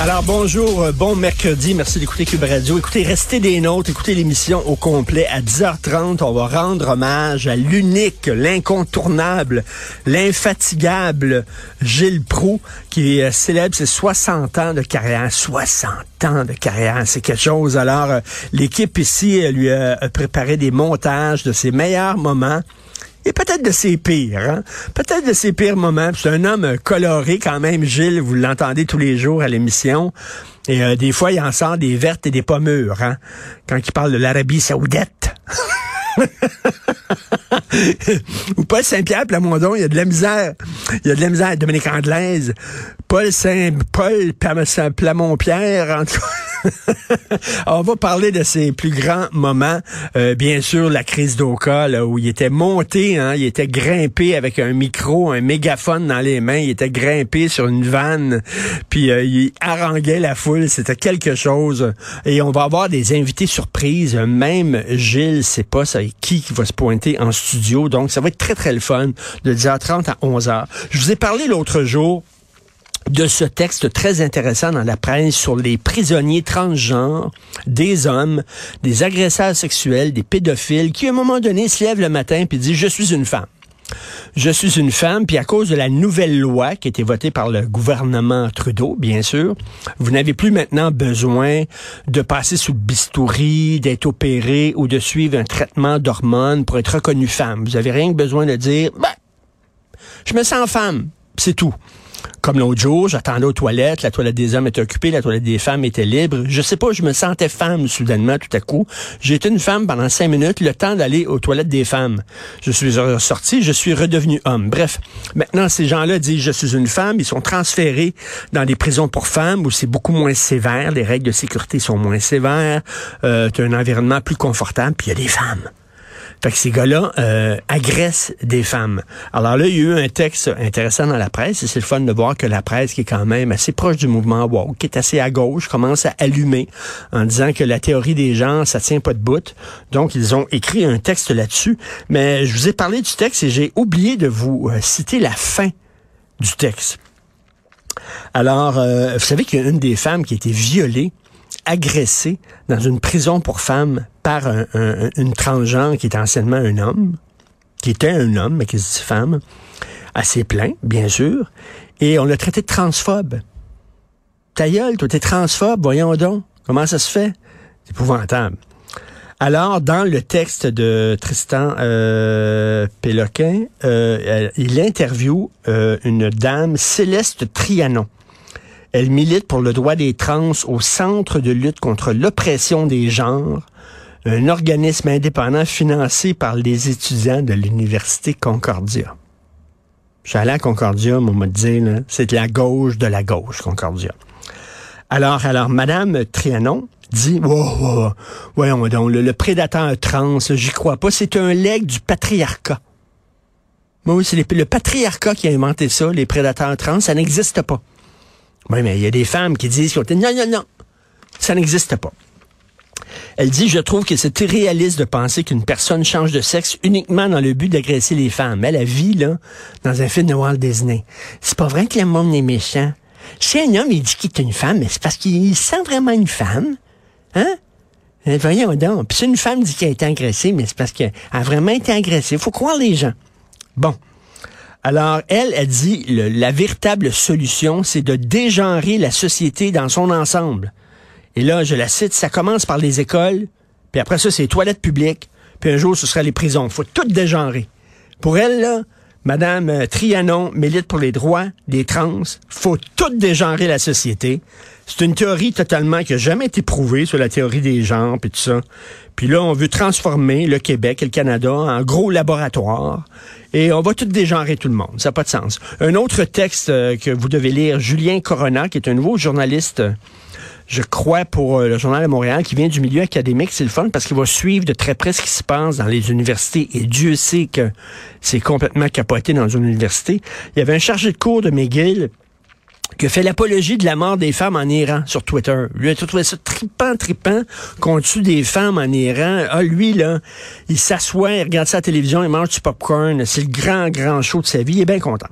Alors bonjour, euh, bon mercredi, merci d'écouter Cube Radio. Écoutez, restez des nôtres, écoutez l'émission au complet à 10h30. On va rendre hommage à l'unique, l'incontournable, l'infatigable Gilles Proux qui euh, célèbre ses 60 ans de carrière. 60 ans de carrière, c'est quelque chose. Alors, euh, l'équipe ici lui a préparé des montages de ses meilleurs moments et peut-être de ses pires, hein? peut-être de ses pires moments. C'est un homme coloré quand même, Gilles, vous l'entendez tous les jours à l'émission. Et euh, des fois, il en sort des vertes et des pommures, hein? quand il parle de l'Arabie saoudite. Ou Paul Saint-Pierre Plamondon, il y a de la misère. Il y a de la misère. Dominique Anglaise, Paul Saint, Paul Plamont-Pierre, en tout cas. On va parler de ses plus grands moments. Euh, bien sûr, la crise d'Oka, où il était monté, hein, il était grimpé avec un micro, un mégaphone dans les mains, il était grimpé sur une vanne, puis euh, il haranguait la foule. C'était quelque chose. Et on va avoir des invités surprises. Même Gilles, c'est pas ça, qui qui va se pointer en studio. Donc, ça va être très, très le fun de 10h30 à 11h. Je vous ai parlé l'autre jour de ce texte très intéressant dans la presse sur les prisonniers transgenres, des hommes, des agresseurs sexuels, des pédophiles, qui à un moment donné se lèvent le matin et disent je suis une femme. Je suis une femme, puis à cause de la nouvelle loi qui a été votée par le gouvernement Trudeau, bien sûr, vous n'avez plus maintenant besoin de passer sous le bistouri, d'être opéré ou de suivre un traitement d'hormones pour être reconnu femme. Vous avez rien que besoin de dire, ben, je me sens femme, c'est tout. Comme l'autre jour, j'attendais aux toilettes, la toilette des hommes était occupée, la toilette des femmes était libre. Je sais pas, je me sentais femme soudainement tout à coup. J'ai été une femme pendant cinq minutes, le temps d'aller aux toilettes des femmes. Je suis ressorti, je suis redevenu homme. Bref, maintenant ces gens-là disent je suis une femme, ils sont transférés dans des prisons pour femmes où c'est beaucoup moins sévère, les règles de sécurité sont moins sévères, euh, un environnement plus confortable, puis il y a des femmes. Fait que ces gars-là euh, agressent des femmes. Alors là, il y a eu un texte intéressant dans la presse, et c'est le fun de voir que la presse, qui est quand même assez proche du mouvement woke, qui est assez à gauche, commence à allumer en disant que la théorie des gens, ça tient pas de bout. Donc, ils ont écrit un texte là-dessus. Mais je vous ai parlé du texte et j'ai oublié de vous euh, citer la fin du texte. Alors, euh, vous savez qu'il y a une des femmes qui a été violée agressée dans une prison pour femmes par un, une transgenre qui était anciennement un homme, qui était un homme, mais qui se dit femme, assez plein, bien sûr, et on l'a traité de transphobe. Ta gueule, toi, t'es transphobe, voyons donc. Comment ça se fait? C'est épouvantable. Alors, dans le texte de Tristan euh, Péloquin, euh, il interviewe euh, une dame, Céleste Trianon. Elle milite pour le droit des trans au Centre de lutte contre l'oppression des genres, un organisme indépendant financé par les étudiants de l'Université Concordia. Je suis allé à Concordia, on m'a dit, c'est la gauche de la gauche, Concordia. Alors, alors, Madame Trianon dit, wow, voyons donc, le, prédateur trans, j'y crois pas, c'est un legs du patriarcat. oui, c'est le patriarcat qui a inventé ça, les prédateurs trans, ça n'existe pas. Oui, mais il y a des femmes qui disent, non, non, non, ça n'existe pas. Elle dit, je trouve que c'est irréaliste de penser qu'une personne change de sexe uniquement dans le but d'agresser les femmes. Elle, a vie, là, dans un film de Walt Disney. C'est pas vrai que le monde est méchant. Si un homme, il dit qu'il est une femme, mais c'est parce qu'il sent vraiment une femme. Hein? Eh, voyons donc. Puis si une femme dit qu'elle a été agressée, mais c'est parce qu'elle a vraiment été agressée. Faut croire les gens. Bon. Alors, elle, elle dit, la véritable solution, c'est de dégenrer la société dans son ensemble. Et là, je la cite, ça commence par les écoles, puis après ça, c'est les toilettes publiques, puis un jour, ce sera les prisons. Faut tout dégenrer. Pour elle, là, Madame euh, Trianon milite pour les droits des trans. Faut tout dégenrer la société. C'est une théorie totalement qui n'a jamais été prouvée sur la théorie des genres et tout ça. Puis là, on veut transformer le Québec et le Canada en gros laboratoire et on va tout dégenrer tout le monde. Ça n'a pas de sens. Un autre texte euh, que vous devez lire, Julien Corona, qui est un nouveau journaliste je crois, pour euh, le Journal de Montréal, qui vient du milieu académique, c'est le fun parce qu'il va suivre de très près ce qui se passe dans les universités. Et Dieu sait que c'est complètement capoté dans une université. Il y avait un chargé de cours de McGill qui a fait l'apologie de la mort des femmes en Iran sur Twitter. Lui a trouvé ça tripant, tripant qu'on tue des femmes en Iran. Ah, lui, là, il s'assoit, il regarde sa télévision, il mange du popcorn. C'est le grand, grand show de sa vie. Il est bien content.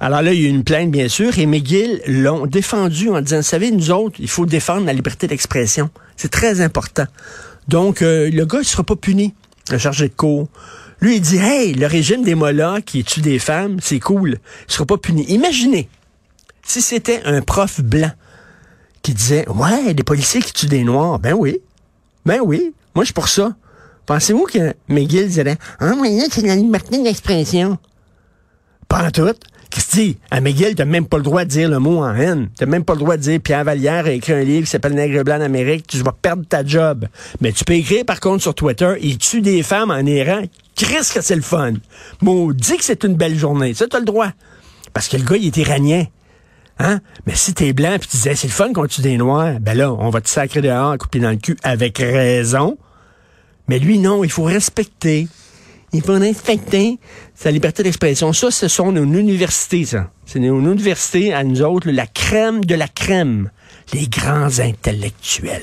Alors là, il y a eu une plainte, bien sûr, et McGill l'ont défendu en disant, vous savez, nous autres, il faut défendre la liberté d'expression. C'est très important. Donc, euh, le gars, il sera pas puni, le chargé de cours. Lui, il dit, hey, le régime des mollahs qui tue des femmes, c'est cool. Il sera pas puni. Imaginez, si c'était un prof blanc qui disait, ouais, des policiers qui tuent des noirs, ben oui, ben oui, moi je suis pour ça. Pensez-vous que McGill dirait, ah, oui, c'est la liberté d'expression? Pas en tout. Dit? À McGill, t'as même pas le droit de dire le mot en haine. T'as même pas le droit de dire Pierre Vallière a écrit un livre qui s'appelle Nègre blanc d'Amérique, tu vas perdre ta job. Mais tu peux écrire par contre sur Twitter, il tue des femmes en Iran. Qu'est-ce que c'est le fun? Maudit que c'est une belle journée. Ça, t'as le droit. Parce que le gars, il est iranien. Hein? Mais si t'es blanc puis tu disais c'est le fun qu'on tue des noirs, ben là, on va te sacrer dehors, couper dans le cul avec raison. Mais lui, non, il faut respecter. Il faut respecter sa liberté d'expression. Ça, ce sont nos universités, ça. C'est nos universités, à nous autres, la crème de la crème. Les grands intellectuels.